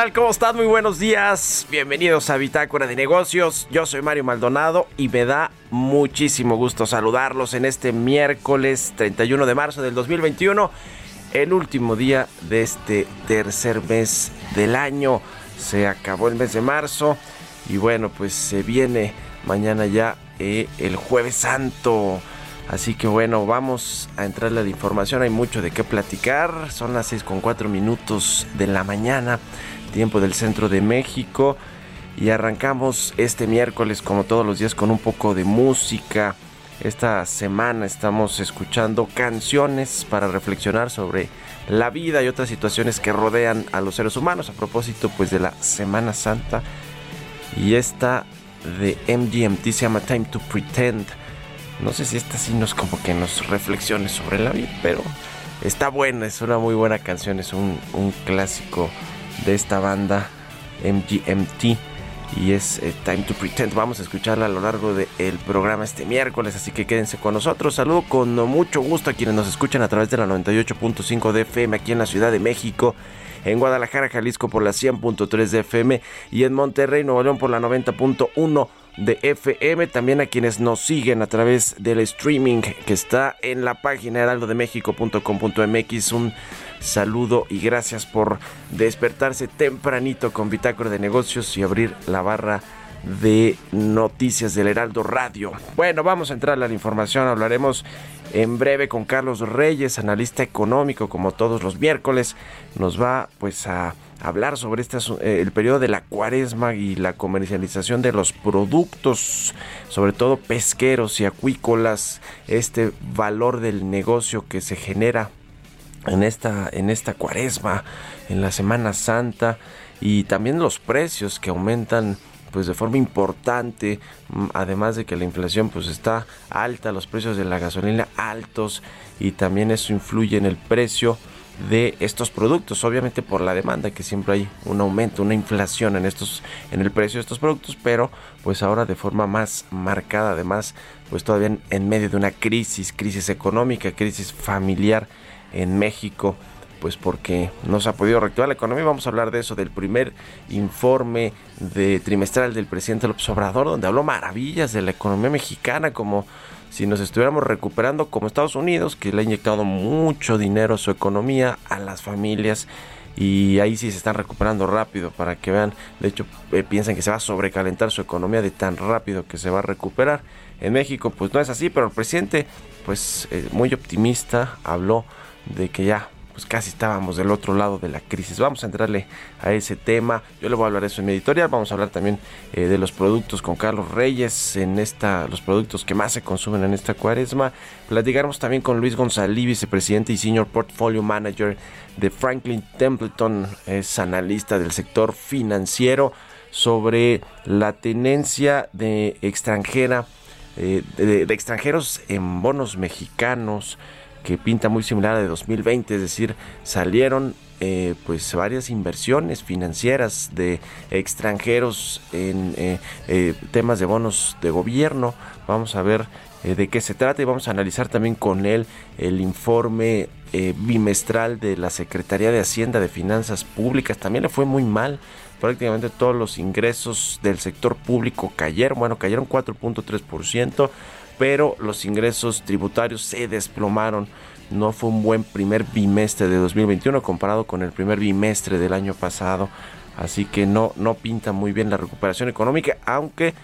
Tal? ¿Cómo están? Muy buenos días. Bienvenidos a Bitácora de Negocios. Yo soy Mario Maldonado y me da muchísimo gusto saludarlos en este miércoles 31 de marzo del 2021, el último día de este tercer mes del año. Se acabó el mes de marzo y bueno, pues se viene mañana ya eh, el jueves santo. Así que bueno, vamos a entrarle a la información. Hay mucho de qué platicar. Son las 6 con 4 minutos de la mañana, tiempo del centro de México. Y arrancamos este miércoles, como todos los días, con un poco de música. Esta semana estamos escuchando canciones para reflexionar sobre la vida y otras situaciones que rodean a los seres humanos. A propósito, pues de la Semana Santa. Y esta de MGMT se llama Time to Pretend. No sé si esta sí nos como que nos reflexione sobre la vida, pero está buena, es una muy buena canción, es un clásico de esta banda MGMT y es eh, Time to Pretend. Vamos a escucharla a lo largo del programa este miércoles, así que quédense con nosotros. Saludo con mucho gusto a quienes nos escuchan a través de la 98.5 de FM aquí en la Ciudad de México. En Guadalajara, Jalisco por la 100.3 de FM y en Monterrey, Nuevo León por la 90.1 de FM. También a quienes nos siguen a través del streaming que está en la página heraldodemexico.com.mx. Un saludo y gracias por despertarse tempranito con Bitácora de Negocios y abrir la barra de noticias del Heraldo Radio. Bueno, vamos a entrar a la información. Hablaremos en breve con Carlos Reyes, analista económico, como todos los miércoles. Nos va pues a hablar sobre este eh, el periodo de la cuaresma y la comercialización de los productos, sobre todo pesqueros y acuícolas, este valor del negocio que se genera en esta, en esta cuaresma, en la Semana Santa y también los precios que aumentan pues de forma importante, mm, además de que la inflación pues está alta, los precios de la gasolina altos y también eso influye en el precio de estos productos, obviamente por la demanda que siempre hay un aumento, una inflación en estos en el precio de estos productos, pero pues ahora de forma más marcada, además, pues todavía en, en medio de una crisis, crisis económica, crisis familiar en México pues porque no se ha podido reactivar la economía. Vamos a hablar de eso, del primer informe de trimestral del presidente López Obrador, donde habló maravillas de la economía mexicana, como si nos estuviéramos recuperando como Estados Unidos, que le ha inyectado mucho dinero a su economía, a las familias. Y ahí sí se están recuperando rápido para que vean, de hecho eh, piensan que se va a sobrecalentar su economía de tan rápido que se va a recuperar. En México pues no es así, pero el presidente pues eh, muy optimista habló de que ya pues casi estábamos del otro lado de la crisis. Vamos a entrarle a ese tema. Yo le voy a hablar de eso en mi editorial. Vamos a hablar también eh, de los productos con Carlos Reyes, en esta, los productos que más se consumen en esta cuaresma. Platicaremos también con Luis González, vicepresidente y senior portfolio manager de Franklin Templeton, es analista del sector financiero, sobre la tenencia de extranjera, eh, de, de extranjeros en bonos mexicanos que pinta muy similar a de 2020, es decir, salieron eh, pues varias inversiones financieras de extranjeros en eh, eh, temas de bonos de gobierno. Vamos a ver de qué se trata y vamos a analizar también con él el informe bimestral de la Secretaría de Hacienda de Finanzas Públicas. También le fue muy mal. Prácticamente todos los ingresos del sector público cayeron. Bueno, cayeron 4.3% pero los ingresos tributarios se desplomaron. No fue un buen primer bimestre de 2021 comparado con el primer bimestre del año pasado. Así que no, no pinta muy bien la recuperación económica, aunque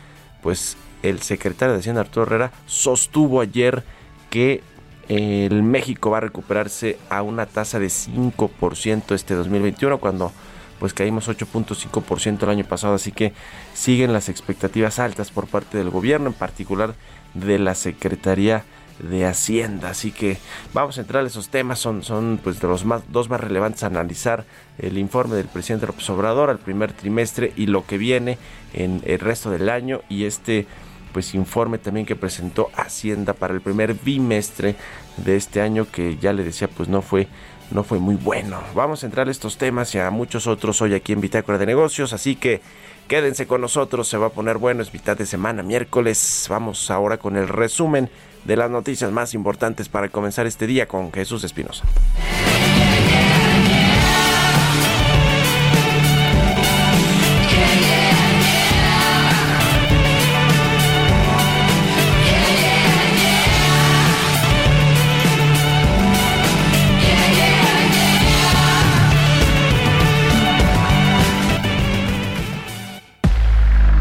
pues el secretario de Hacienda Arturo Herrera sostuvo ayer que el México va a recuperarse a una tasa de 5% este 2021 cuando pues caímos 8.5% el año pasado, así que siguen las expectativas altas por parte del gobierno, en particular de la Secretaría de Hacienda. Así que vamos a entrar a esos temas, son, son pues de los más, dos más relevantes a analizar el informe del presidente López Obrador al primer trimestre y lo que viene en el resto del año y este pues informe también que presentó Hacienda para el primer bimestre de este año que ya le decía pues no fue no fue muy bueno. Vamos a entrar a estos temas y a muchos otros hoy aquí en Bitácora de Negocios, así que quédense con nosotros, se va a poner bueno, es mitad de semana, miércoles. Vamos ahora con el resumen de las noticias más importantes para comenzar este día con Jesús Espinosa.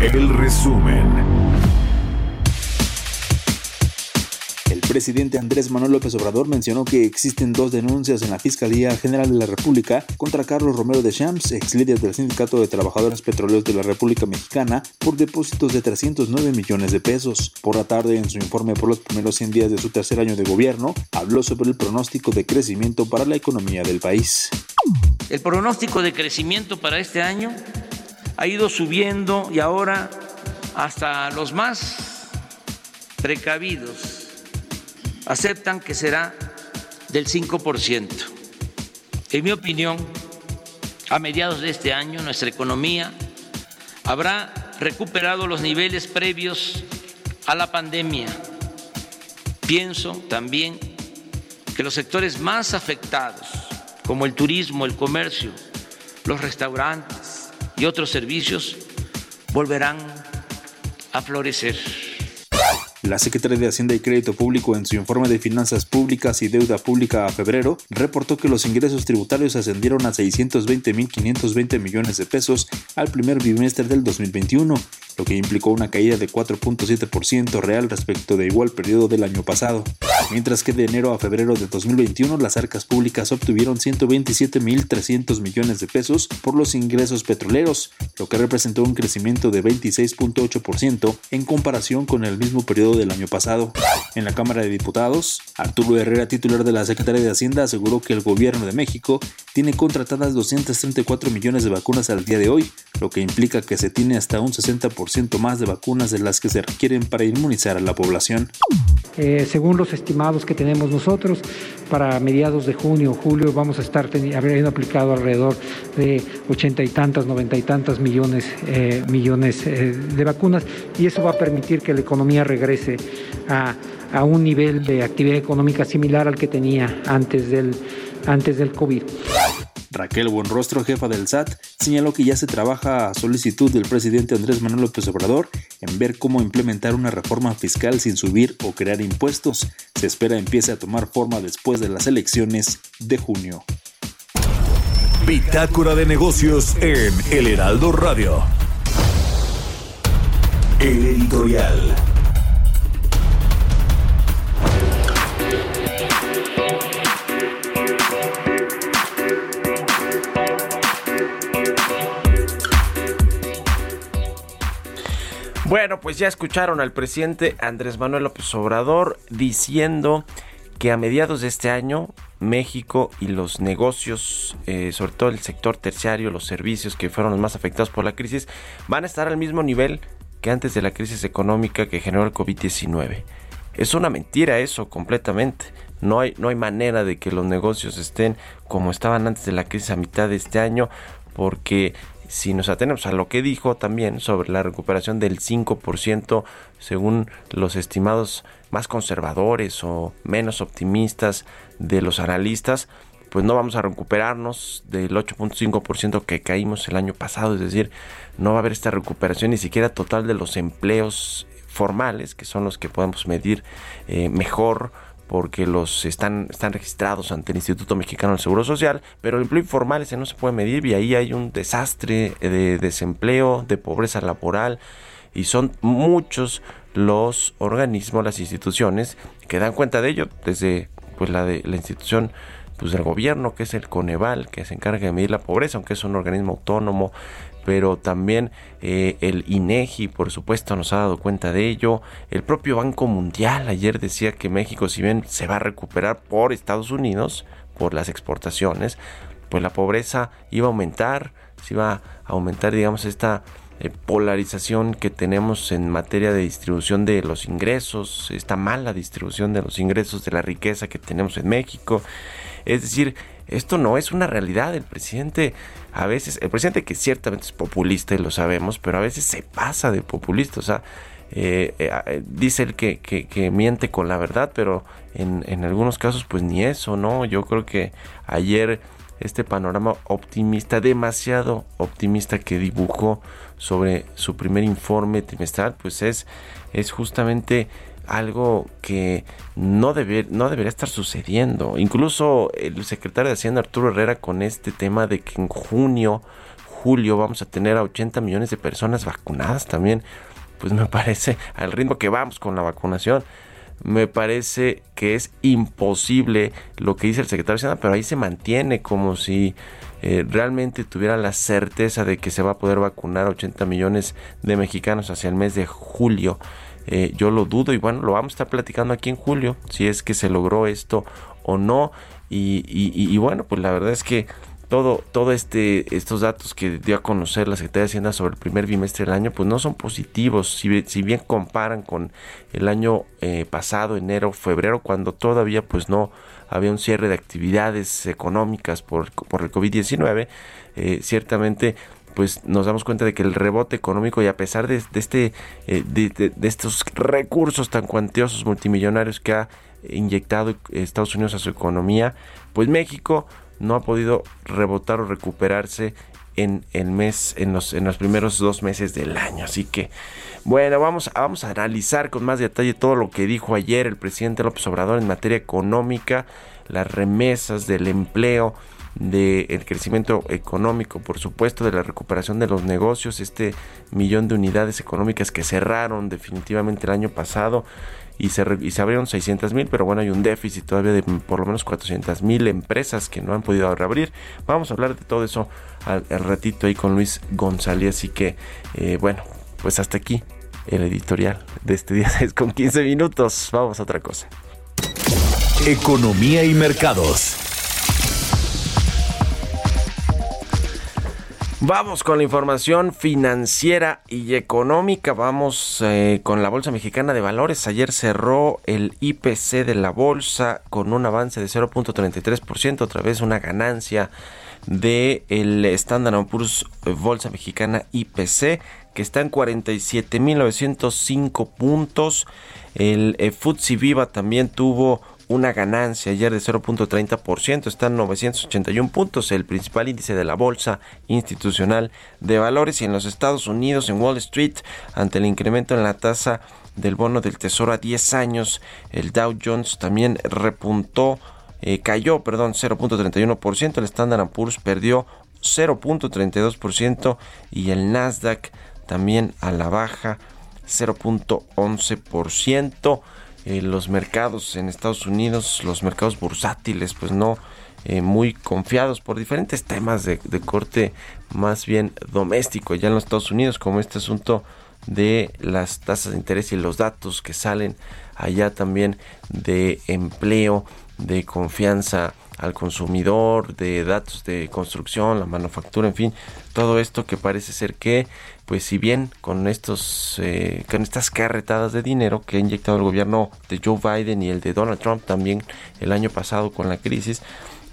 El resumen. El presidente Andrés Manuel López Obrador mencionó que existen dos denuncias en la Fiscalía General de la República contra Carlos Romero de Champs, ex líder del Sindicato de Trabajadores Petroleros de la República Mexicana, por depósitos de 309 millones de pesos. Por la tarde, en su informe por los primeros 100 días de su tercer año de gobierno, habló sobre el pronóstico de crecimiento para la economía del país. El pronóstico de crecimiento para este año ha ido subiendo y ahora hasta los más precavidos aceptan que será del 5%. En mi opinión, a mediados de este año nuestra economía habrá recuperado los niveles previos a la pandemia. Pienso también que los sectores más afectados, como el turismo, el comercio, los restaurantes, y otros servicios volverán a florecer. La Secretaría de Hacienda y Crédito Público en su informe de finanzas públicas y deuda pública a febrero reportó que los ingresos tributarios ascendieron a 620.520 millones de pesos al primer bimestre del 2021, lo que implicó una caída de 4.7% real respecto de igual periodo del año pasado. Mientras que de enero a febrero de 2021 las arcas públicas obtuvieron 127.300 millones de pesos por los ingresos petroleros, lo que representó un crecimiento de 26.8% en comparación con el mismo periodo del año pasado. En la Cámara de Diputados, Arturo Herrera, titular de la Secretaría de Hacienda, aseguró que el gobierno de México tiene contratadas 234 millones de vacunas al día de hoy, lo que implica que se tiene hasta un 60% más de vacunas de las que se requieren para inmunizar a la población. Eh, según los estimados que tenemos nosotros, para mediados de junio o julio vamos a estar habiendo aplicado alrededor de ochenta y tantas, noventa y tantas millones, eh, millones eh, de vacunas y eso va a permitir que la economía regrese a, a un nivel de actividad económica similar al que tenía antes del antes del COVID. Raquel Buenrostro, jefa del SAT, señaló que ya se trabaja a solicitud del presidente Andrés Manuel López Obrador en ver cómo implementar una reforma fiscal sin subir o crear impuestos. Se espera empiece a tomar forma después de las elecciones de junio. Bitácora de negocios en El Heraldo Radio. El editorial. Bueno, pues ya escucharon al presidente Andrés Manuel López Obrador diciendo que a mediados de este año México y los negocios, eh, sobre todo el sector terciario, los servicios que fueron los más afectados por la crisis, van a estar al mismo nivel que antes de la crisis económica que generó el COVID-19. Es una mentira eso completamente. No hay, no hay manera de que los negocios estén como estaban antes de la crisis a mitad de este año porque si nos atenemos a lo que dijo también sobre la recuperación del 5% según los estimados más conservadores o menos optimistas de los analistas, pues no vamos a recuperarnos del 8.5% que caímos el año pasado, es decir, no va a haber esta recuperación ni siquiera total de los empleos formales, que son los que podemos medir eh, mejor porque los están, están registrados ante el Instituto Mexicano del Seguro Social, pero el empleo informal ese no se puede medir y ahí hay un desastre de desempleo, de pobreza laboral y son muchos los organismos, las instituciones que dan cuenta de ello, desde pues la de la institución pues del gobierno que es el Coneval que se encarga de medir la pobreza, aunque es un organismo autónomo, pero también eh, el INEGI, por supuesto, nos ha dado cuenta de ello. El propio Banco Mundial ayer decía que México, si bien se va a recuperar por Estados Unidos, por las exportaciones, pues la pobreza iba a aumentar, se iba a aumentar, digamos, esta eh, polarización que tenemos en materia de distribución de los ingresos, esta mala distribución de los ingresos de la riqueza que tenemos en México. Es decir, esto no es una realidad. El presidente, a veces, el presidente que ciertamente es populista y lo sabemos, pero a veces se pasa de populista. O sea, eh, eh, dice él que, que, miente con la verdad, pero en, en algunos casos pues ni eso, ¿no? Yo creo que ayer este panorama optimista, demasiado optimista que dibujó sobre su primer informe trimestral, pues es, es justamente algo que no, debe, no debería estar sucediendo. Incluso el secretario de Hacienda Arturo Herrera con este tema de que en junio, julio vamos a tener a 80 millones de personas vacunadas también, pues me parece al ritmo que vamos con la vacunación. Me parece que es imposible lo que dice el secretario de Hacienda, pero ahí se mantiene como si eh, realmente tuviera la certeza de que se va a poder vacunar a 80 millones de mexicanos hacia el mes de julio. Eh, yo lo dudo y bueno, lo vamos a estar platicando aquí en julio, si es que se logró esto o no. Y, y, bueno, pues la verdad es que todo, todo este, estos datos que dio a conocer la Secretaría de Hacienda sobre el primer bimestre del año, pues no son positivos. Si, si bien comparan con el año eh, pasado, enero, febrero, cuando todavía pues no había un cierre de actividades económicas por, por el COVID-19, eh, ciertamente pues nos damos cuenta de que el rebote económico y a pesar de, este eh, de, estos recursos tan cuantiosos multimillonarios que ha inyectado Estados Unidos a su economía, pues México no ha podido rebotar o recuperarse en el mes, en los, en los primeros dos meses del año. Así que, bueno, vamos, vamos a analizar con más detalle todo lo que dijo ayer el presidente López Obrador en materia económica, las remesas del empleo, del crecimiento económico, por supuesto, de la recuperación de los negocios, este millón de unidades económicas que cerraron definitivamente el año pasado y se, y se abrieron 600 mil, pero bueno, hay un déficit todavía de por lo menos 400 mil empresas que no han podido reabrir. Vamos a hablar de todo eso al, ratito ahí con Luis González, así que eh, bueno, pues hasta aquí el editorial de este día es con 15 minutos. Vamos a otra cosa. Economía y mercados. Vamos con la información financiera y económica. Vamos eh, con la Bolsa Mexicana de Valores. Ayer cerró el IPC de la bolsa con un avance de 0.33%, otra vez una ganancia de Standard Poor's Bolsa Mexicana IPC que está en 47.905 puntos. El eh, Futsi Viva también tuvo una ganancia ayer de 0.30%, está en 981 puntos, el principal índice de la Bolsa Institucional de Valores y en los Estados Unidos, en Wall Street, ante el incremento en la tasa del bono del Tesoro a 10 años, el Dow Jones también repuntó, eh, cayó, perdón, 0.31%, el Standard Poor's perdió 0.32% y el Nasdaq también a la baja 0.11%. Eh, los mercados en Estados Unidos, los mercados bursátiles, pues no eh, muy confiados por diferentes temas de, de, corte más bien doméstico ya en los Estados Unidos, como este asunto de las tasas de interés y los datos que salen allá también de empleo, de confianza al consumidor, de datos de construcción, la manufactura, en fin, todo esto que parece ser que pues si bien con estos eh, con estas carretadas de dinero que ha inyectado el gobierno de Joe Biden y el de Donald Trump también el año pasado con la crisis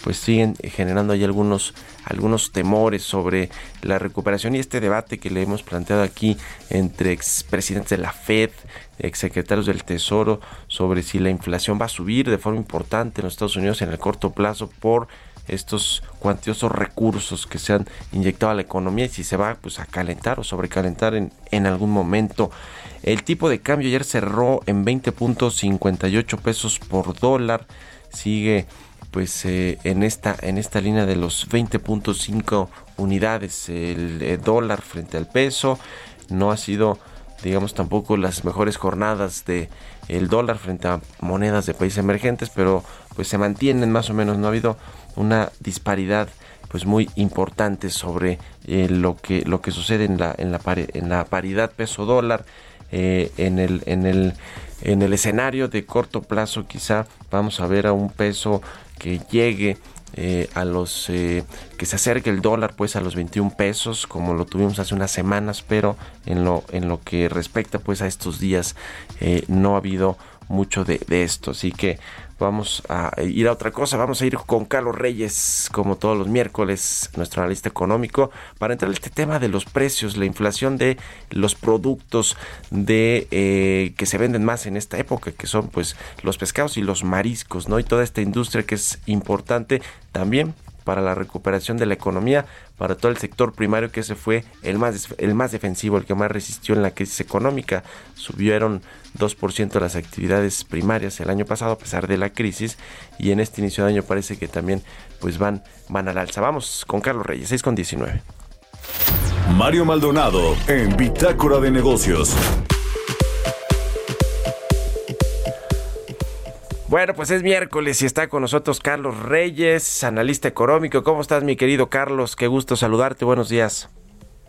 pues siguen generando ahí algunos algunos temores sobre la recuperación y este debate que le hemos planteado aquí entre expresidentes de la Fed, exsecretarios del Tesoro sobre si la inflación va a subir de forma importante en los Estados Unidos en el corto plazo por estos cuantiosos recursos que se han inyectado a la economía y si se va pues a calentar o sobrecalentar en, en algún momento. El tipo de cambio ayer cerró en 20.58 pesos por dólar. Sigue pues eh, en esta en esta línea de los 20.5 unidades el, el dólar frente al peso. No ha sido digamos tampoco las mejores jornadas de el dólar frente a monedas de países emergentes, pero pues se mantienen más o menos, no ha habido una disparidad pues muy importante sobre eh, lo que lo que sucede en la en la, en la paridad peso dólar eh, en el en el en el escenario de corto plazo quizá vamos a ver a un peso que llegue eh, a los eh, que se acerque el dólar pues a los 21 pesos como lo tuvimos hace unas semanas pero en lo en lo que respecta pues a estos días eh, no ha habido mucho de, de, esto. Así que vamos a ir a otra cosa. Vamos a ir con Carlos Reyes como todos los miércoles nuestro analista económico para entrar en este tema de los precios la inflación de los productos de eh, que se venden más en esta época que son pues los pescados y los mariscos no y toda esta industria que es importante también para la recuperación de la economía, para todo el sector primario que ese fue el más, el más defensivo, el que más resistió en la crisis económica. Subieron 2% las actividades primarias el año pasado a pesar de la crisis y en este inicio de año parece que también pues van, van al alza. Vamos con Carlos Reyes, 6 con 19. Mario Maldonado en Bitácora de Negocios. Bueno, pues es miércoles y está con nosotros Carlos Reyes, analista económico. ¿Cómo estás, mi querido Carlos? Qué gusto saludarte. Buenos días.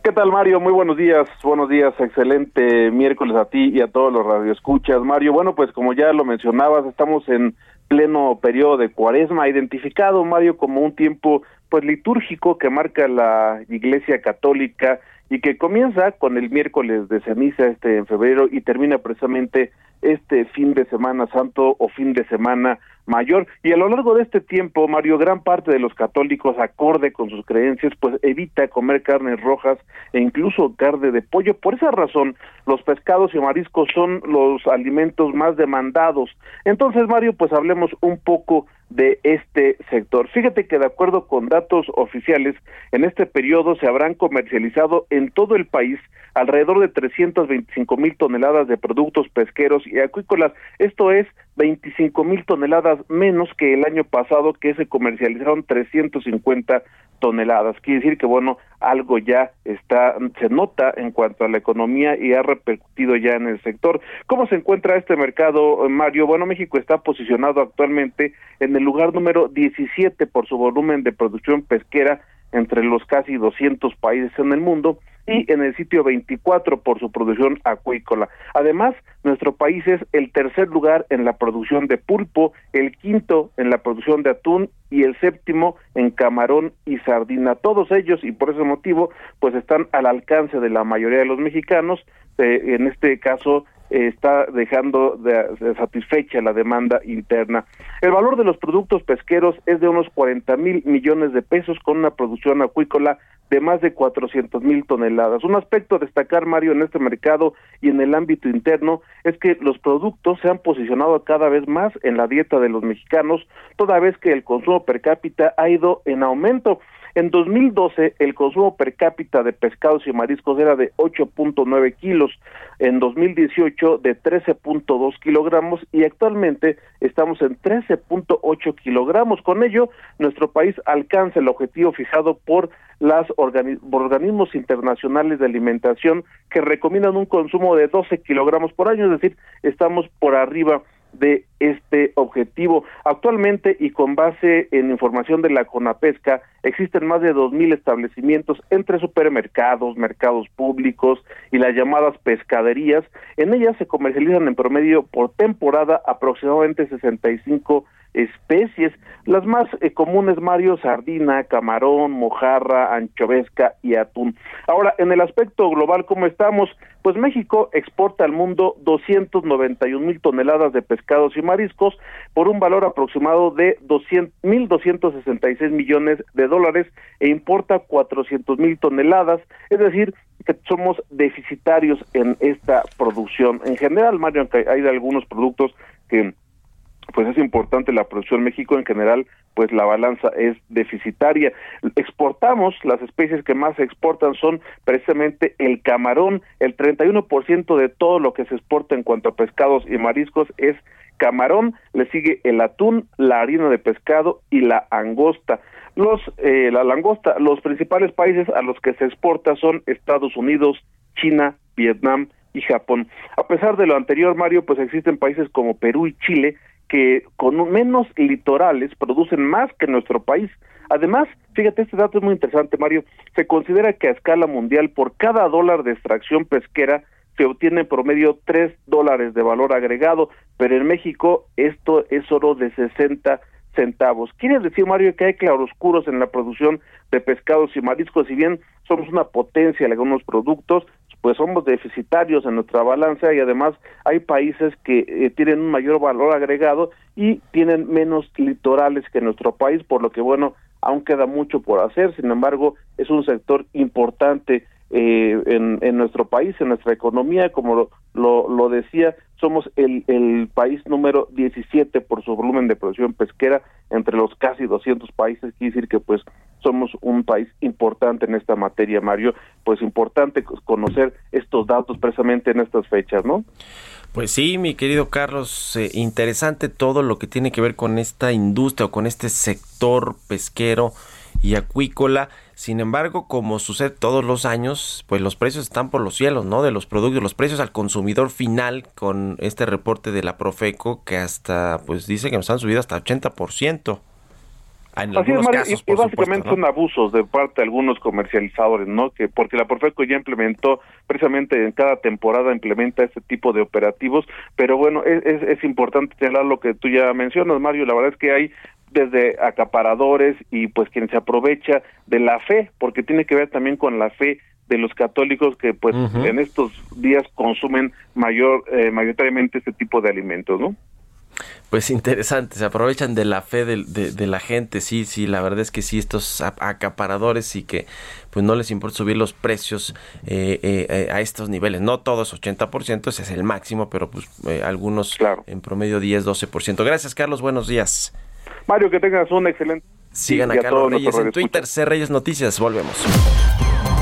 ¿Qué tal, Mario? Muy buenos días. Buenos días. Excelente miércoles a ti y a todos los radioescuchas. Mario, bueno, pues como ya lo mencionabas, estamos en pleno periodo de cuaresma, identificado, Mario, como un tiempo pues litúrgico que marca la Iglesia Católica y que comienza con el miércoles de ceniza este en febrero y termina precisamente este fin de semana santo o fin de semana mayor. Y a lo largo de este tiempo Mario gran parte de los católicos acorde con sus creencias pues evita comer carnes rojas e incluso carne de pollo. Por esa razón los pescados y mariscos son los alimentos más demandados. Entonces Mario pues hablemos un poco de este sector. Fíjate que de acuerdo con datos oficiales, en este periodo se habrán comercializado en todo el país alrededor de 325 mil toneladas de productos pesqueros y acuícolas. Esto es 25 mil toneladas menos que el año pasado que se comercializaron 350 toneladas. Quiere decir que bueno, algo ya está se nota en cuanto a la economía y ha repercutido ya en el sector. ¿Cómo se encuentra este mercado, Mario? Bueno, México está posicionado actualmente en el lugar número 17 por su volumen de producción pesquera entre los casi 200 países en el mundo y en el sitio 24 por su producción acuícola. Además, nuestro país es el tercer lugar en la producción de pulpo, el quinto en la producción de atún y el séptimo en camarón y sardina. Todos ellos, y por ese motivo, pues están al alcance de la mayoría de los mexicanos, eh, en este caso está dejando de, satisfecha la demanda interna. El valor de los productos pesqueros es de unos 40 mil millones de pesos con una producción acuícola de más de 400 mil toneladas. Un aspecto a destacar, Mario, en este mercado y en el ámbito interno es que los productos se han posicionado cada vez más en la dieta de los mexicanos, toda vez que el consumo per cápita ha ido en aumento. En 2012 el consumo per cápita de pescados y mariscos era de 8.9 kilos, en 2018 de 13.2 kilogramos. Y actualmente estamos en 13.8 kilogramos. Con ello, nuestro país alcanza el objetivo fijado por por organismos internacionales de alimentación que recomiendan un consumo de 12 kilogramos por año, es decir, estamos por arriba de este objetivo. Actualmente y con base en información de la CONAPESCA, existen más de 2.000 establecimientos entre supermercados, mercados públicos y las llamadas pescaderías. En ellas se comercializan en promedio por temporada aproximadamente 65 especies. Las más eh, comunes, Mario, sardina, camarón, mojarra, anchovesca y atún. Ahora, en el aspecto global, ¿cómo estamos? Pues México exporta al mundo 291 mil toneladas de pescados y mariscos por un valor aproximado de 200 1.266 millones de dólares e importa 400 mil toneladas, es decir, que somos deficitarios en esta producción. En general, Mario, aunque hay algunos productos que pues es importante la producción en México en general pues la balanza es deficitaria. Exportamos las especies que más se exportan son precisamente el camarón. El 31% de todo lo que se exporta en cuanto a pescados y mariscos es camarón le sigue el atún la harina de pescado y la angosta. Los eh, la langosta los principales países a los que se exporta son Estados Unidos China Vietnam y Japón. A pesar de lo anterior, Mario, pues existen países como Perú y Chile que con menos litorales producen más que nuestro país. Además, fíjate, este dato es muy interesante, Mario. Se considera que a escala mundial, por cada dólar de extracción pesquera, se obtiene en promedio tres dólares de valor agregado, pero en México esto es oro de 60 centavos. Quiere decir, Mario, que hay claroscuros en la producción de pescados y mariscos, si bien somos una potencia en algunos productos, pues somos deficitarios en nuestra balanza y además hay países que eh, tienen un mayor valor agregado y tienen menos litorales que nuestro país, por lo que bueno, aún queda mucho por hacer, sin embargo, es un sector importante eh, en, nuestro país, en nuestra economía, como lo, lo, lo decía, somos el, el país número 17 por su volumen de producción pesquera entre los casi 200 países, quiere decir que pues somos un país importante en esta materia, Mario, pues importante conocer estos datos precisamente en estas fechas, ¿no? Pues sí, mi querido Carlos, eh, interesante todo lo que tiene que ver con esta industria o con este sector pesquero y acuícola. Sin embargo, como sucede todos los años, pues los precios están por los cielos, ¿no? De los productos, los precios al consumidor final con este reporte de la Profeco que hasta, pues dice que nos han subido hasta 80%. En Así es, casos, y, básicamente supuesto, ¿no? son abusos de parte de algunos comercializadores, ¿no? Que porque la Profeco ya implementó precisamente en cada temporada implementa este tipo de operativos, pero bueno, es, es, es importante señalar lo que tú ya mencionas, Mario, la verdad es que hay desde acaparadores y pues quien se aprovecha de la fe, porque tiene que ver también con la fe de los católicos que pues en estos días consumen mayor eh, mayoritariamente este tipo de alimentos, ¿no? Pues interesante, se aprovechan de la fe de, de la gente, sí, sí, la verdad es que sí, estos acaparadores y que pues no les importa subir los precios eh, eh, eh, a estos niveles, no todos 80%, ese es el máximo, pero pues eh, algunos en promedio 10, 12%. Gracias Carlos, buenos días. Mario, que tengas un excelente Sigan a a Carlos Reyes en Twitter, C Reyes Noticias, volvemos.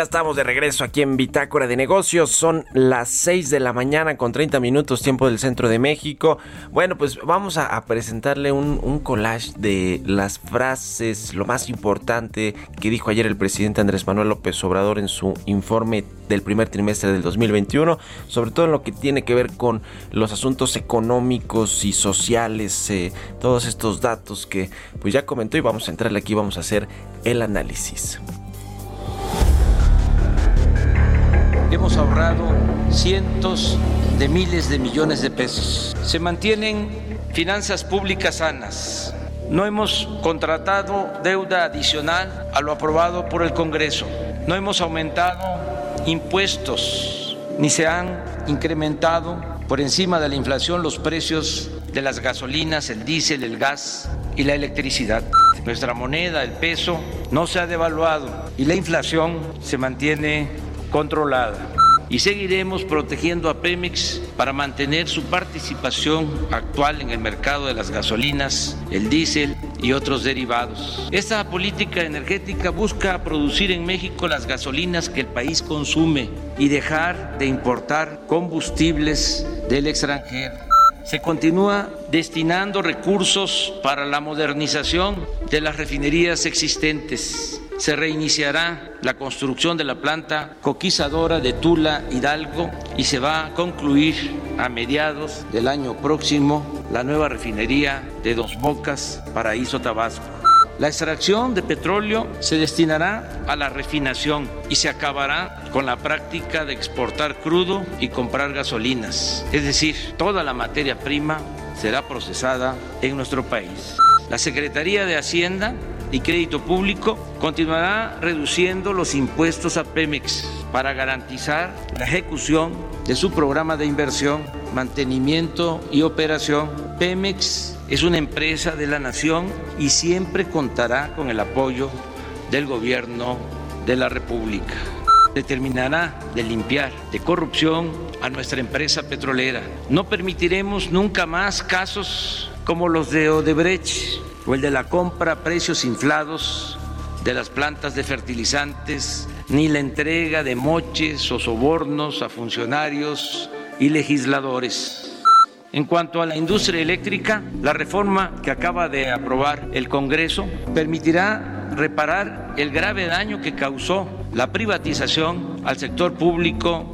Ya estamos de regreso aquí en Bitácora de Negocios. Son las 6 de la mañana con 30 minutos tiempo del centro de México. Bueno, pues vamos a, presentarle un, un, collage de las frases, lo más importante que dijo ayer el presidente Andrés Manuel López Obrador en su informe del primer trimestre del 2021, sobre todo en lo que tiene que ver con los asuntos económicos y sociales, eh, todos estos datos que pues ya comentó y vamos a entrarle aquí, vamos a hacer el análisis. Hemos ahorrado cientos de miles de millones de pesos. Se mantienen finanzas públicas sanas. No hemos contratado deuda adicional a lo aprobado por el Congreso. No hemos aumentado impuestos ni se han incrementado por encima de la inflación los precios de las gasolinas, el diésel, el gas y la electricidad. Nuestra moneda, el peso, no se ha devaluado y la inflación se mantiene controlada. Y seguiremos protegiendo a Pemex para mantener su participación actual en el mercado de las gasolinas, el diésel y otros derivados. Esta política energética busca producir en México las gasolinas que el país consume y dejar de importar combustibles del extranjero. Se continúa destinando recursos para la modernización de las refinerías existentes se reiniciará la construcción de la planta coquizadora de Tula Hidalgo y se va a concluir a mediados del año próximo la nueva refinería de Dos Bocas, Paraíso Tabasco. La extracción de petróleo se destinará a la refinación y se acabará con la práctica de exportar crudo y comprar gasolinas. Es decir, toda la materia prima será procesada en nuestro país. La Secretaría de Hacienda y Crédito Público continuará reduciendo los impuestos a Pemex para garantizar la ejecución de su programa de inversión, mantenimiento y operación. Pemex es una empresa de la nación y siempre contará con el apoyo del gobierno de la República. Determinará de limpiar de corrupción a nuestra empresa petrolera. No permitiremos nunca más casos como los de Odebrecht o el de la compra a precios inflados de las plantas de fertilizantes, ni la entrega de moches o sobornos a funcionarios y legisladores. En cuanto a la industria eléctrica, la reforma que acaba de aprobar el Congreso permitirá reparar el grave daño que causó la privatización al sector público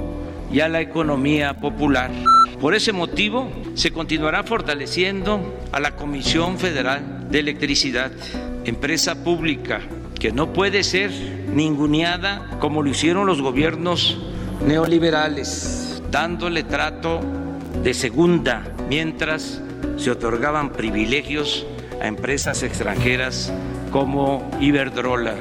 y a la economía popular. Por ese motivo, se continuará fortaleciendo a la Comisión Federal de Electricidad, empresa pública que no puede ser ninguneada como lo hicieron los gobiernos neoliberales, dándole trato de segunda mientras se otorgaban privilegios a empresas extranjeras como Iberdrola.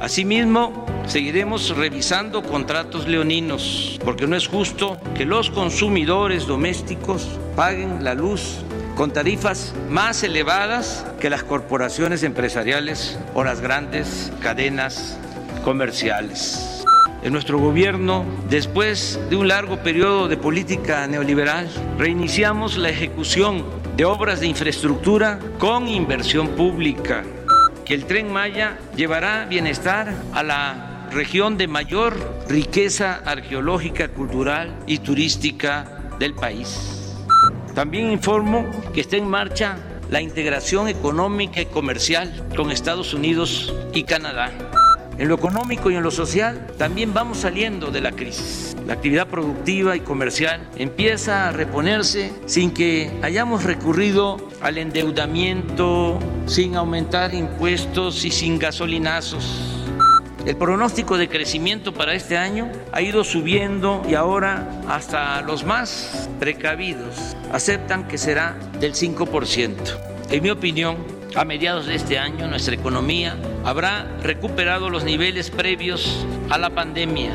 Asimismo, seguiremos revisando contratos leoninos, porque no es justo que los consumidores domésticos paguen la luz con tarifas más elevadas que las corporaciones empresariales o las grandes cadenas comerciales. En nuestro gobierno, después de un largo periodo de política neoliberal, reiniciamos la ejecución de obras de infraestructura con inversión pública. Que el tren Maya llevará bienestar a la región de mayor riqueza arqueológica, cultural y turística del país. También informo que está en marcha la integración económica y comercial con Estados Unidos y Canadá. En lo económico y en lo social también vamos saliendo de la crisis. La actividad productiva y comercial empieza a reponerse sin que hayamos recurrido al endeudamiento, sin aumentar impuestos y sin gasolinazos. El pronóstico de crecimiento para este año ha ido subiendo y ahora hasta los más precavidos aceptan que será del 5%. En mi opinión, a mediados de este año nuestra economía habrá recuperado los niveles previos a la pandemia.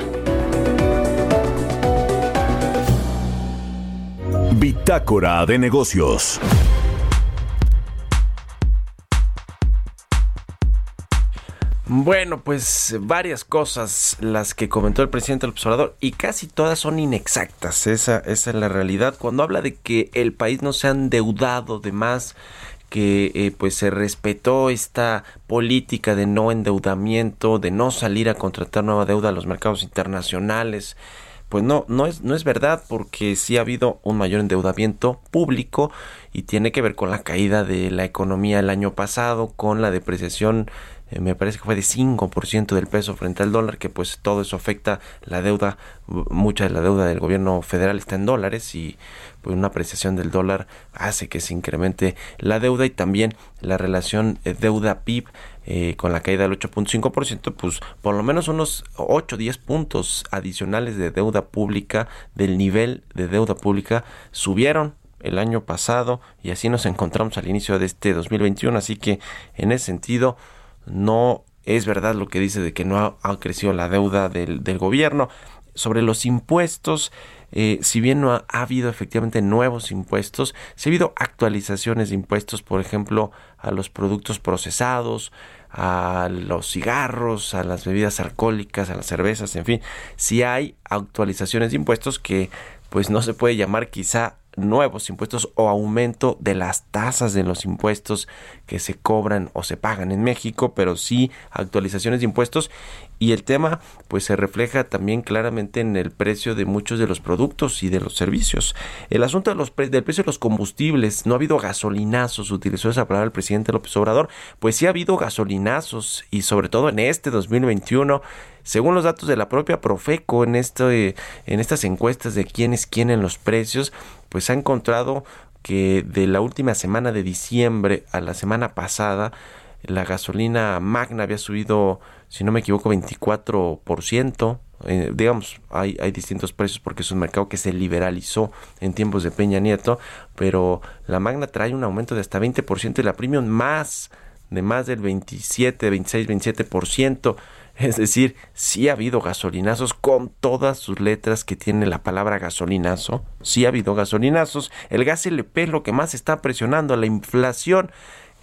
Bitácora de negocios. Bueno, pues varias cosas las que comentó el presidente del observador y casi todas son inexactas. Esa, esa es la realidad. Cuando habla de que el país no se ha endeudado de más que eh, pues se respetó esta política de no endeudamiento, de no salir a contratar nueva deuda a los mercados internacionales. Pues no, no es, no es verdad porque sí ha habido un mayor endeudamiento público y tiene que ver con la caída de la economía el año pasado, con la depreciación eh, me parece que fue de 5% del peso frente al dólar, que pues todo eso afecta la deuda, mucha de la deuda del gobierno federal está en dólares y pues una apreciación del dólar hace que se incremente la deuda y también la relación eh, deuda-PIB eh, con la caída del 8.5%, pues por lo menos unos 8 10 puntos adicionales de deuda pública, del nivel de deuda pública, subieron el año pasado y así nos encontramos al inicio de este 2021. Así que en ese sentido no es verdad lo que dice de que no ha, crecido la deuda del, del, gobierno. Sobre los impuestos, eh, si bien no ha, ha, habido efectivamente nuevos impuestos, sí ha habido actualizaciones de impuestos, por ejemplo, a los productos procesados, a los cigarros, a las bebidas alcohólicas, a las cervezas, en fin, sí hay actualizaciones de impuestos que pues no se puede llamar quizá nuevos impuestos o aumento de las tasas de los impuestos que se cobran o se pagan en México, pero sí actualizaciones de impuestos y el tema pues se refleja también claramente en el precio de muchos de los productos y de los servicios. El asunto de los pre del precio de los combustibles, no ha habido gasolinazos, utilizó esa palabra el presidente López Obrador, pues sí ha habido gasolinazos y sobre todo en este 2021 según los datos de la propia Profeco en este en estas encuestas de quién es quién en los precios, pues ha encontrado que de la última semana de diciembre a la semana pasada la gasolina magna había subido, si no me equivoco, 24%. Eh, digamos, hay, hay distintos precios porque es un mercado que se liberalizó en tiempos de Peña Nieto, pero la magna trae un aumento de hasta 20% y la premium más, de más del 27, 26, 27%. Es decir, sí ha habido gasolinazos con todas sus letras que tiene la palabra gasolinazo. Sí ha habido gasolinazos. El gas LP es lo que más está presionando la inflación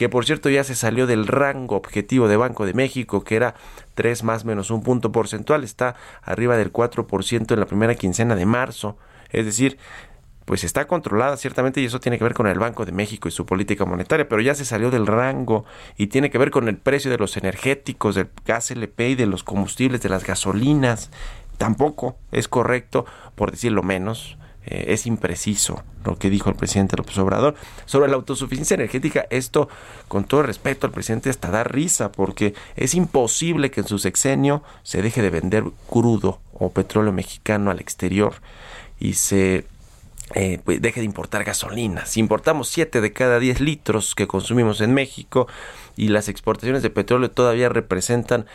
que por cierto ya se salió del rango objetivo de Banco de México, que era 3 más menos un punto porcentual, está arriba del 4% en la primera quincena de marzo. Es decir, pues está controlada ciertamente y eso tiene que ver con el Banco de México y su política monetaria, pero ya se salió del rango y tiene que ver con el precio de los energéticos, del gas LP y de los combustibles, de las gasolinas. Tampoco es correcto, por decirlo menos, eh, es impreciso lo que dijo el presidente López Obrador. Sobre la autosuficiencia energética, esto, con todo respeto al presidente, hasta da risa, porque es imposible que en su sexenio se deje de vender crudo o petróleo mexicano al exterior y se eh, pues deje de importar gasolina. Si importamos 7 de cada 10 litros que consumimos en México y las exportaciones de petróleo todavía representan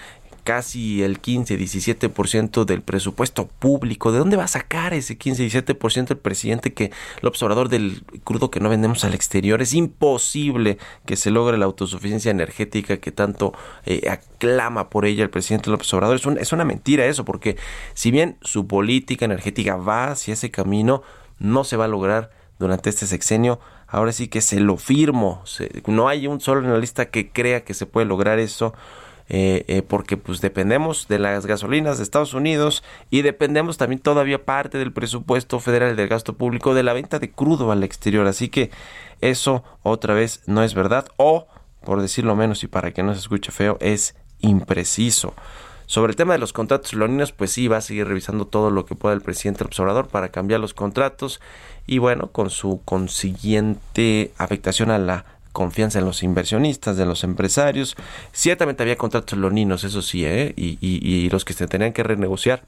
casi el 15-17% del presupuesto público. ¿De dónde va a sacar ese 15-17% el presidente que el observador del crudo que no vendemos al exterior? Es imposible que se logre la autosuficiencia energética que tanto eh, aclama por ella el presidente López Obrador. Es, un, es una mentira eso, porque si bien su política energética va hacia ese camino, no se va a lograr durante este sexenio. Ahora sí que se lo firmo. Se, no hay un solo analista que crea que se puede lograr eso. Eh, eh, porque pues dependemos de las gasolinas de Estados Unidos y dependemos también todavía parte del presupuesto federal del gasto público de la venta de crudo al exterior. Así que eso otra vez no es verdad o, por decirlo menos y para que no se escuche feo, es impreciso. Sobre el tema de los contratos leoninos, pues sí, va a seguir revisando todo lo que pueda el presidente observador para cambiar los contratos y bueno, con su consiguiente afectación a la confianza en los inversionistas, de los empresarios. Ciertamente había contratos leoninos, eso sí, ¿eh? y, y, y los que se tenían que renegociar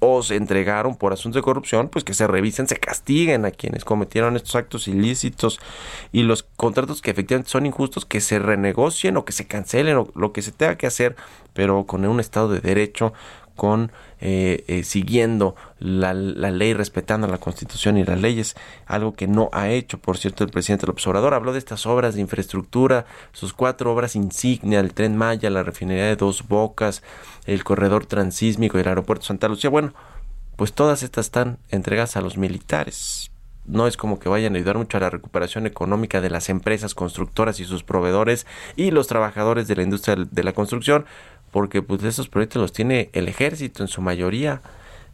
o se entregaron por asuntos de corrupción, pues que se revisen, se castiguen a quienes cometieron estos actos ilícitos y los contratos que efectivamente son injustos, que se renegocien o que se cancelen o lo que se tenga que hacer, pero con un Estado de Derecho, con eh, eh, siguiendo la, ley, respetando la Constitución y las leyes, algo que no ha hecho, por cierto, el presidente López Obrador. Habló de estas obras de infraestructura, sus cuatro obras insignia, el tren Maya, la refinería de Dos Bocas, el corredor transísmico y el aeropuerto Santa Lucía. Bueno, pues todas estas están entregadas a los militares. No es como que vayan a ayudar mucho a la recuperación económica de las empresas constructoras y sus proveedores y los trabajadores de la industria de la construcción, porque pues esos proyectos los tiene el ejército en su mayoría.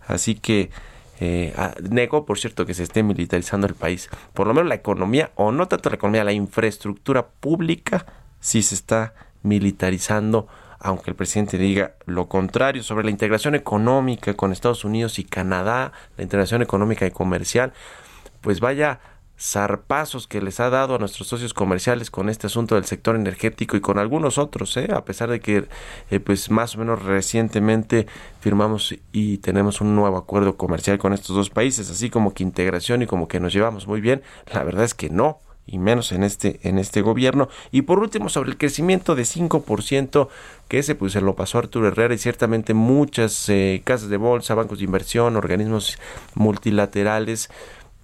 Así que eh, ah, negó, por cierto, que se esté militarizando el país. Por lo menos la economía, o no tanto la economía, la infraestructura pública sí se está militarizando, aunque el presidente diga lo contrario sobre la integración económica con Estados Unidos y Canadá, la integración económica y comercial, pues vaya zarpazos que les ha dado a nuestros socios comerciales con este asunto del sector energético y con algunos otros, ¿eh? a pesar de que eh, pues más o menos recientemente firmamos y tenemos un nuevo acuerdo comercial con estos dos países, así como que integración y como que nos llevamos muy bien, la verdad es que no, y menos en este en este gobierno y por último sobre el crecimiento de 5% que ese pues se lo pasó Arturo Herrera y ciertamente muchas eh, casas de bolsa, bancos de inversión, organismos multilaterales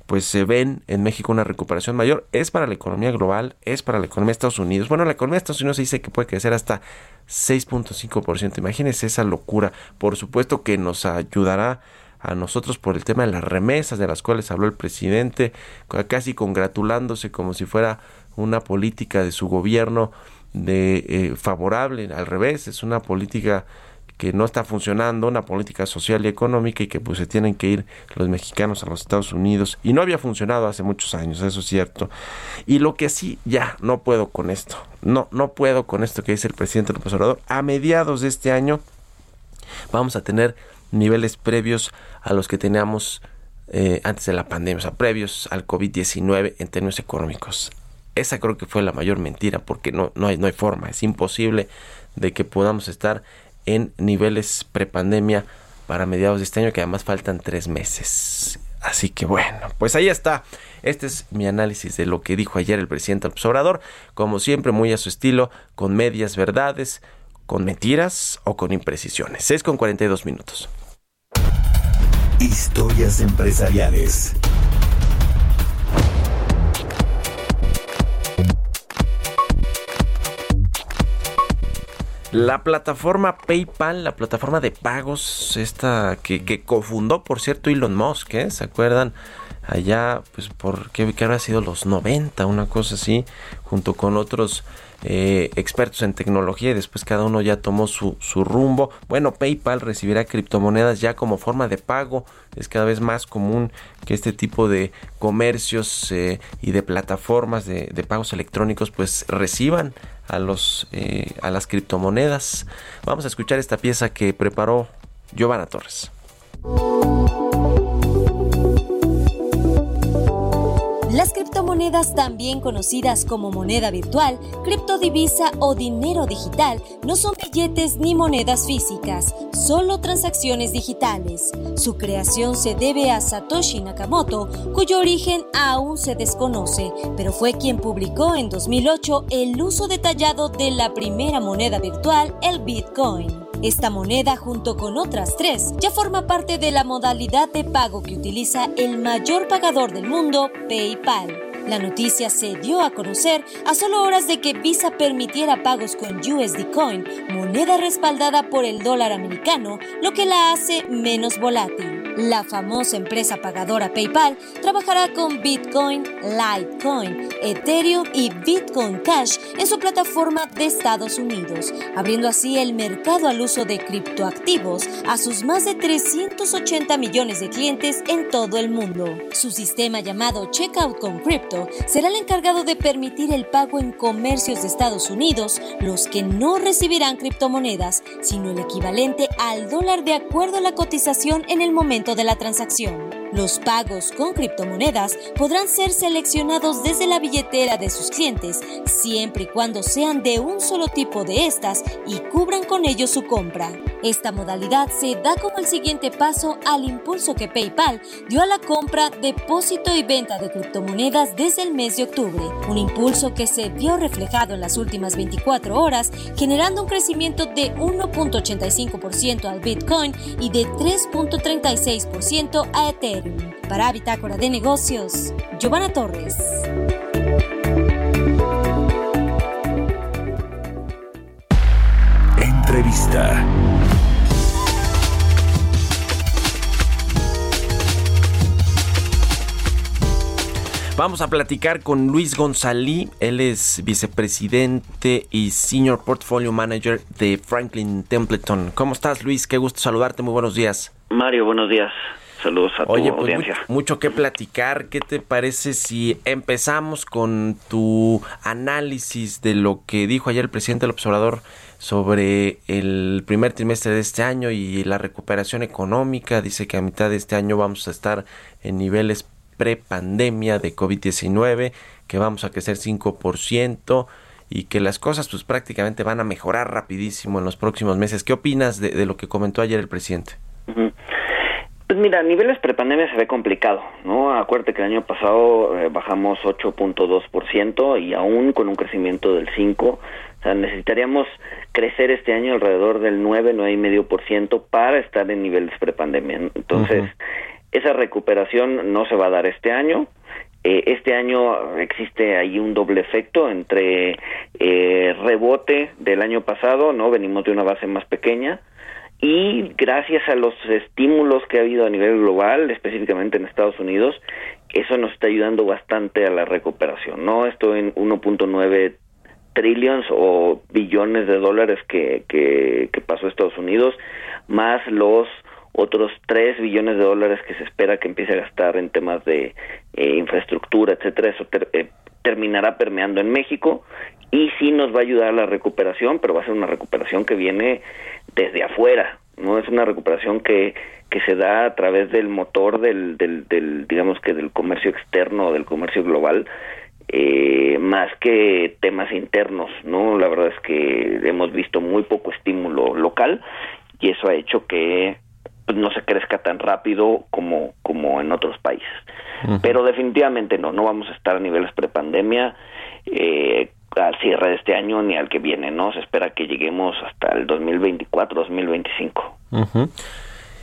pues se ven en México una recuperación mayor. Es para la economía global, es para la economía de Estados Unidos. Bueno, la economía de Estados Unidos se dice que puede crecer hasta 6.5%. Imagínense esa locura. Por supuesto que nos ayudará a nosotros por el tema de las remesas de las cuales habló el presidente, casi congratulándose como si fuera una política de su gobierno de eh, favorable, al revés, es una política que no está funcionando, una política social y económica y que pues se tienen que ir los mexicanos a los Estados Unidos y no había funcionado hace muchos años, eso es cierto. Y lo que sí, ya, no puedo con esto, no, no puedo con esto que dice el presidente López Obrador, a mediados de este año vamos a tener niveles previos a los que teníamos eh, antes de la pandemia, o sea, previos al COVID-19 en términos económicos. Esa creo que fue la mayor mentira, porque no, no, hay, no hay forma, es imposible de que podamos estar en niveles prepandemia para mediados de este año, que además faltan tres meses. Así que bueno, pues ahí está. Este es mi análisis de lo que dijo ayer el presidente Obrador. Como siempre, muy a su estilo, con medias verdades, con mentiras o con imprecisiones. 6 con 42 minutos. Historias empresariales. La plataforma PayPal, la plataforma de pagos, esta que, cofundó, por cierto, Elon Musk, ¿eh? ¿se acuerdan? Allá, pues, por qué habrá sido los 90, una cosa así, junto con otros eh, expertos en tecnología y después cada uno ya tomó su, su rumbo. Bueno, PayPal recibirá criptomonedas ya como forma de pago. Es cada vez más común que este tipo de comercios eh, y de plataformas de, de, pagos electrónicos pues reciban a los eh, a las criptomonedas. Vamos a escuchar esta pieza que preparó Giovanna Torres. Las criptomonedas, también conocidas como moneda virtual, criptodivisa o dinero digital, no son billetes ni monedas físicas, solo transacciones digitales. Su creación se debe a Satoshi Nakamoto, cuyo origen aún se desconoce, pero fue quien publicó en 2008 el uso detallado de la primera moneda virtual, el Bitcoin. Esta moneda, junto con otras tres, ya forma parte de la modalidad de pago que utiliza el mayor pagador del mundo, PayPal. La noticia se dio a conocer a solo horas de que Visa permitiera pagos con USD Coin, moneda respaldada por el dólar americano, lo que la hace menos volátil. La famosa empresa pagadora PayPal trabajará con Bitcoin, Litecoin, Ethereum y Bitcoin Cash en su plataforma de Estados Unidos, abriendo así el mercado al uso de criptoactivos a sus más de 380 millones de clientes en todo el mundo. Su sistema llamado Checkout con Crypto será el encargado de permitir el pago en comercios de Estados Unidos, los que no recibirán criptomonedas, sino el equivalente al dólar de acuerdo a la cotización en el momento de la transacción. Los pagos con criptomonedas podrán ser seleccionados desde la billetera de sus clientes, siempre y cuando sean de un solo tipo de estas y cubran con ello su compra. Esta modalidad se da como el siguiente paso al impulso que PayPal dio a la compra, depósito y venta de criptomonedas desde el mes de octubre, un impulso que se vio reflejado en las últimas 24 horas, generando un crecimiento de 1.85% al Bitcoin y de 3.36% a Ethereum. Para Bitácora de Negocios, Giovanna Torres. Entrevista. Vamos a platicar con Luis González, él es vicepresidente y Senior Portfolio Manager de Franklin Templeton. ¿Cómo estás Luis? Qué gusto saludarte, muy buenos días. Mario, buenos días. Saludos a Oye, tu pues audiencia. mucho, mucho que platicar. ¿Qué te parece si empezamos con tu análisis de lo que dijo ayer el presidente del observador sobre el primer trimestre de este año y la recuperación económica? Dice que a mitad de este año vamos a estar en niveles pre-pandemia de COVID-19, que vamos a crecer 5% y que las cosas pues prácticamente van a mejorar rapidísimo en los próximos meses. ¿Qué opinas de, de lo que comentó ayer el presidente? Pues mira, a niveles prepandemia se ve complicado, ¿no? Acuérdate que el año pasado eh, bajamos 8.2% y aún con un crecimiento del 5%, o sea, necesitaríamos crecer este año alrededor del 9, 9,5% para estar en niveles prepandemia. Entonces, esa recuperación no se va a dar este año. Eh, este año existe ahí un doble efecto entre eh, rebote del año pasado, ¿no? Venimos de una base más pequeña y gracias a los estímulos que ha habido a nivel global, específicamente en Estados Unidos, eso nos está ayudando bastante a la recuperación, ¿no? Esto en 1.9 trillions o billones de dólares que, que, que pasó Estados Unidos, más los otros 3 billones de dólares que se espera que empiece a gastar en temas de eh, infraestructura, etcétera, eso ter- eh, terminará permeando en México y sí nos va a ayudar a la recuperación, pero va a ser una recuperación que viene desde afuera, no es una recuperación que que se da a través del motor del, del, del digamos que del comercio externo, del comercio global, eh, más que temas internos, ¿no? La verdad es que hemos visto muy poco estímulo local y eso ha hecho que pues, no se crezca tan rápido como, como en otros países. Pero definitivamente no, no vamos a estar a niveles prepandemia eh, al cierre de este año ni al que viene, ¿no? Se espera que lleguemos hasta el 2024-2025. Ujú.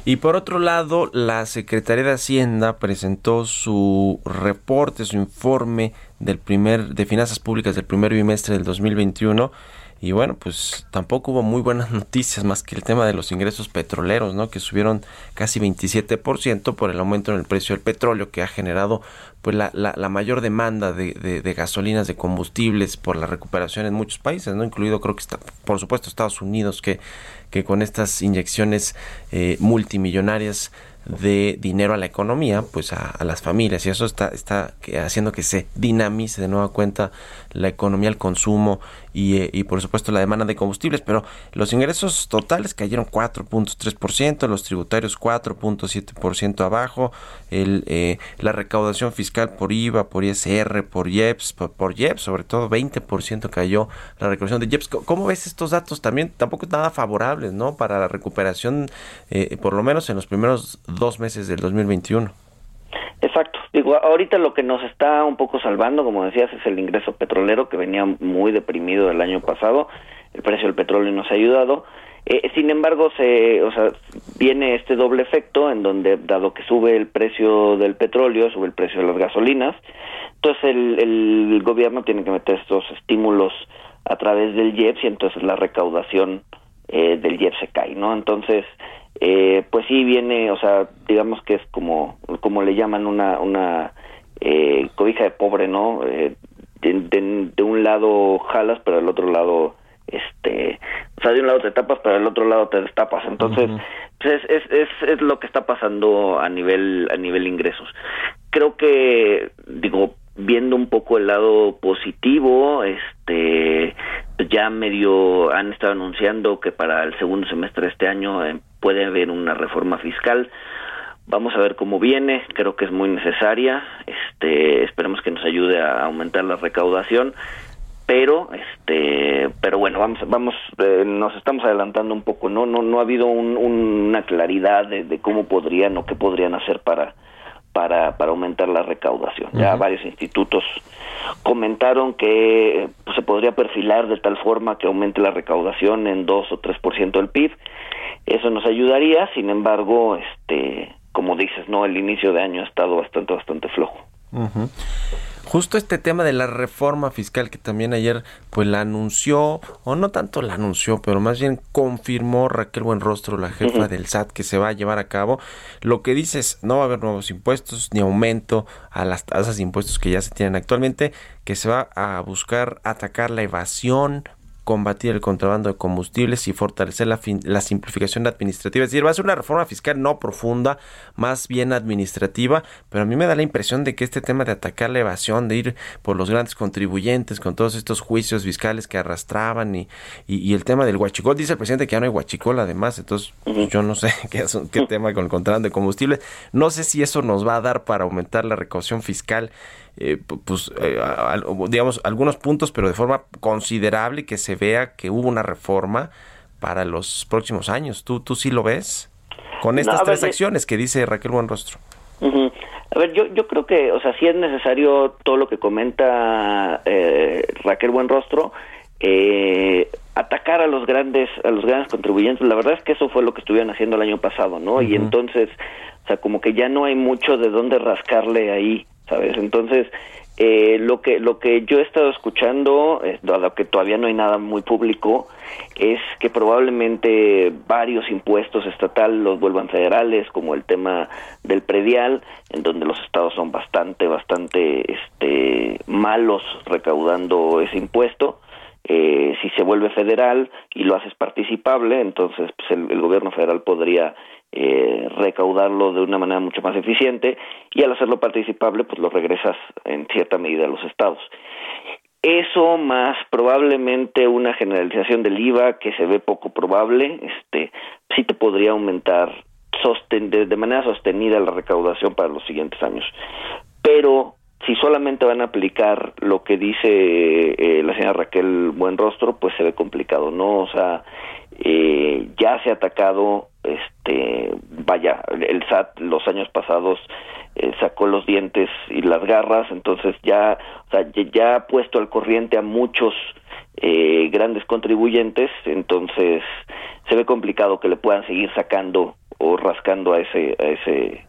Y por otro lado, la Secretaría de Hacienda presentó su reporte, su informe del primer de finanzas públicas del primer bimestre del 2021 y bueno, pues tampoco hubo muy buenas noticias más que el tema de los ingresos petroleros, ¿no? Que subieron casi 27% por el aumento en el precio del petróleo que ha generado pues la, la, la mayor demanda de, de, de gasolinas, de combustibles por la recuperación en muchos países, ¿no? Incluido creo que está, por supuesto Estados Unidos que, que con estas inyecciones eh, multimillonarias de dinero a la economía, pues a, a, las familias y eso está, está haciendo que se dinamice de nueva cuenta la economía, el consumo y, eh, y por supuesto la demanda de combustibles, pero los ingresos totales cayeron 4.3%, los tributarios 4.7% abajo, el, eh, la recaudación fiscal por IVA, por ISR, por IEPS, por, por IEPS, sobre todo 20% cayó la recaudación de IEPS. ¿Cómo ves estos datos? También tampoco es nada favorables, ¿no? Para la recuperación, eh, por lo menos en los primeros dos meses del 2021. Exacto. Digo, ahorita lo que nos está un poco salvando, como decías, es el ingreso petrolero que venía muy deprimido el año pasado. El precio del petróleo nos ha ayudado. Eh, sin embargo, se, o sea, viene este doble efecto en donde, dado que sube el precio del petróleo, sube el precio de las gasolinas, entonces el, el gobierno tiene que meter estos estímulos a través del IEPS y entonces la recaudación eh, del IEPS se cae, ¿no? Entonces, eh, pues sí viene, o sea, digamos que es como, como le llaman una, una eh, cobija de pobre, ¿no? Eh, de, de, de, un lado jalas, pero del otro lado, este, o sea, de un lado te tapas, pero del otro lado te destapas. Entonces, uh -huh. pues es, es, es, es, lo que está pasando a nivel, a nivel ingresos. Creo que, digo, viendo un poco el lado positivo, este, ya medio han estado anunciando que para el segundo semestre de este año eh, puede haber una reforma fiscal. Vamos a ver cómo viene, creo que es muy necesaria. Este, esperemos que nos ayude a aumentar la recaudación, pero este, pero bueno, vamos vamos eh, nos estamos adelantando un poco, no no no ha habido un, un, una claridad de, de cómo podrían o qué podrían hacer para para, para aumentar la recaudación. Uh -huh. Ya varios institutos comentaron que pues, se podría perfilar de tal forma que aumente la recaudación en 2 o 3% del PIB. Eso nos ayudaría, sin embargo, este como dices, no, el inicio de año ha estado bastante bastante flojo. Uh -huh. Justo este tema de la reforma fiscal que también ayer pues la anunció, o no tanto la anunció, pero más bien confirmó Raquel Buenrostro, la jefa uh -huh. del SAT, que se va a llevar a cabo. Lo que dice es, no va a haber nuevos impuestos ni aumento a las tasas de impuestos que ya se tienen actualmente, que se va a buscar atacar la evasión combatir el contrabando de combustibles y fortalecer la, fin- la simplificación administrativa. Es decir, va a ser una reforma fiscal no profunda, más bien administrativa, pero a mí me da la impresión de que este tema de atacar la evasión, de ir por los grandes contribuyentes con todos estos juicios fiscales que arrastraban y, y, y el tema del huachicol, dice el presidente que ya no hay huachicol además, entonces pues, yo no sé qué, es, qué tema con el contrabando de combustibles. No sé si eso nos va a dar para aumentar la recaudación fiscal eh, pu- pues, eh, a- a- digamos, algunos puntos, pero de forma considerable y que se vea que hubo una reforma para los próximos años. ¿Tú, tú sí lo ves? Con estas tres acciones que dice Raquel Buenrostro. A ver, yo, yo creo que, o sea, sí es necesario todo lo que comenta eh, Raquel Buenrostro, eh, atacar a los grandes, a los grandes contribuyentes. La verdad es que eso fue lo que estuvieron haciendo el año pasado, ¿no? Y entonces, o sea, como que ya no hay mucho de dónde rascarle ahí, ¿sabes? Entonces, eh, lo que lo que yo he estado escuchando, eh, dado que todavía no hay nada muy público, es que probablemente varios impuestos estatales los vuelvan federales, como el tema del predial, en donde los estados son bastante, bastante este, malos recaudando ese impuesto. Eh, si se vuelve federal y lo haces participable, entonces pues, el gobierno federal podría eh, recaudarlo de una manera mucho más eficiente y al hacerlo participable, pues lo regresas en cierta medida a los estados. Eso más probablemente una generalización del IVA que se ve poco probable, este, sí te podría aumentar sosten de, de manera sostenida la recaudación para los siguientes años. Pero si solamente van a aplicar lo que dice eh, la señora Raquel Buenrostro, pues se ve complicado, ¿no? O sea, eh, ya se ha atacado, este, vaya, el SAT los años pasados eh, sacó los dientes y las garras, entonces ya, o sea, ya, ha puesto al corriente a muchos eh, grandes contribuyentes, entonces se ve complicado que le puedan seguir sacando o rascando a ese, a ese,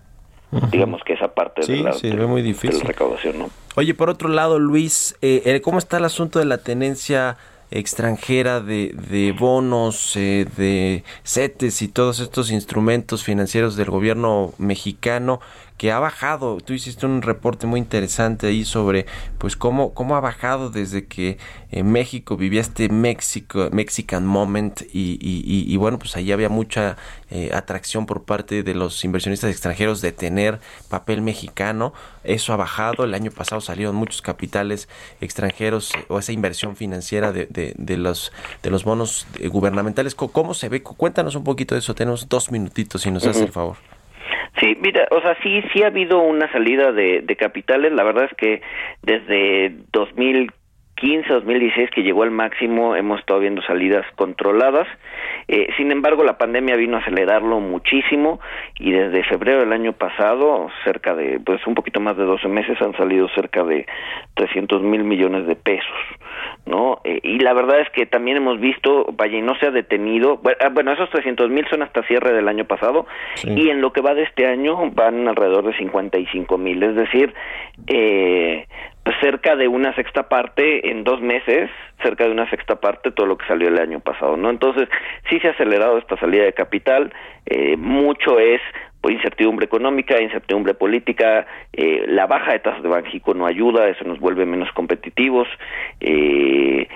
digamos que esa parte Sí, de, la, se ve muy de difícil. la recaudación, ¿no? Oye, por otro lado, Luis, eh, eh, ¿cómo está el asunto de la tenencia extranjera de, de bonos, eh, de CETES y todos estos instrumentos financieros del gobierno mexicano que ha bajado? Tú hiciste un reporte muy interesante ahí sobre pues cómo, cómo ha bajado desde que eh, México vivía este México, Mexican Moment y, y- y- y bueno, pues ahí había mucha eh, atracción por parte de los inversionistas extranjeros de tener papel mexicano. Eso ha bajado. El año pasado salieron muchos capitales extranjeros eh, o esa inversión financiera de, de- de los de los bonos eh, gubernamentales. ¿Cómo se ve? Cuéntanos un poquito de eso. Tenemos dos minutitos si nos hace Ujú. el favor. Sí, mira, o sea, sí, sí ha habido una salida de, de capitales. La verdad es que desde 2015, 2016 que llegó al máximo, hemos estado viendo salidas controladas. Eh, sin embargo, la pandemia vino a acelerarlo muchísimo y desde febrero del año pasado, cerca de, pues un poquito más de 12 meses, han salido cerca de 300 mil millones de pesos, ¿no? Eh, y la verdad es que también hemos visto, vaya, y no se ha detenido, bueno, ah, esos 300 mil son hasta cierre del año pasado y en lo que va de este año van alrededor de 55 mil, es decir, eh, cerca de una sexta parte en dos meses, cerca de una sexta parte todo lo que salió el año pasado, ¿no? Entonces, sí se ha acelerado esta salida de capital, eh, mucho es incertidumbre económica, incertidumbre política, eh, la baja de tasas de Banjico no ayuda, eso nos vuelve menos competitivos. Eh,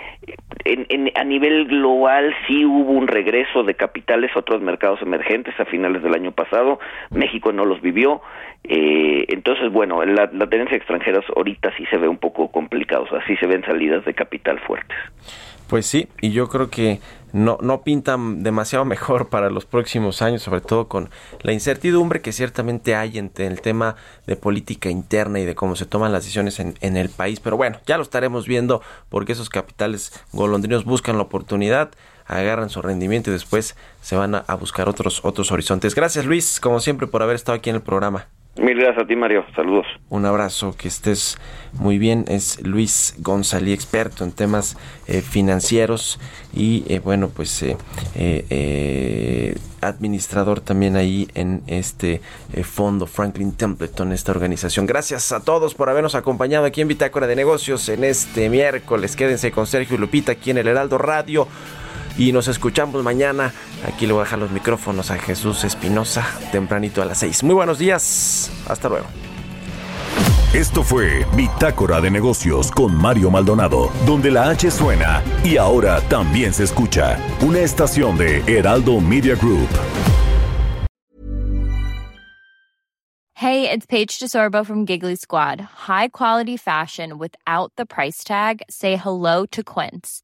en, en- a nivel global sí hubo un regreso de capitales a otros mercados emergentes a finales del año pasado, México no los vivió, eh, entonces bueno, la, tenencia de ahorita sí se ve un poco complicado, o sea, sí se ven salidas de capital fuertes. Pues sí, y yo creo que no, no pintan demasiado mejor para los próximos años, sobre todo con la incertidumbre que ciertamente hay en el tema de política interna y de cómo se toman las decisiones en, en el país. Pero bueno, ya lo estaremos viendo porque esos capitales golondrinos buscan la oportunidad, agarran su rendimiento y después se van a, a buscar otros, otros horizontes. Gracias Luis, como siempre, por haber estado aquí en el programa. Mil gracias a ti, Mario. Saludos. Un abrazo, que estés muy bien. Es Luis González, experto en temas eh, financieros y eh, bueno, pues eh, eh, administrador también ahí en este fondo Franklin Templeton, esta organización. Gracias a todos por habernos acompañado aquí en Bitácora de Negocios en este miércoles. Quédense con Sergio y Lupita aquí en el Heraldo Radio. Y nos escuchamos mañana. Aquí le voy a dejar los micrófonos a Jesús Espinosa tempranito a las 6. Muy buenos días. Hasta luego. Esto fue Bitácora de Negocios con Mario Maldonado, donde la H suena y ahora también se escucha. Una estación de Heraldo Media Group. Hey, it's Paige DeSorbo from Giggly Squad. High quality fashion without the price tag. Say hello to Quince.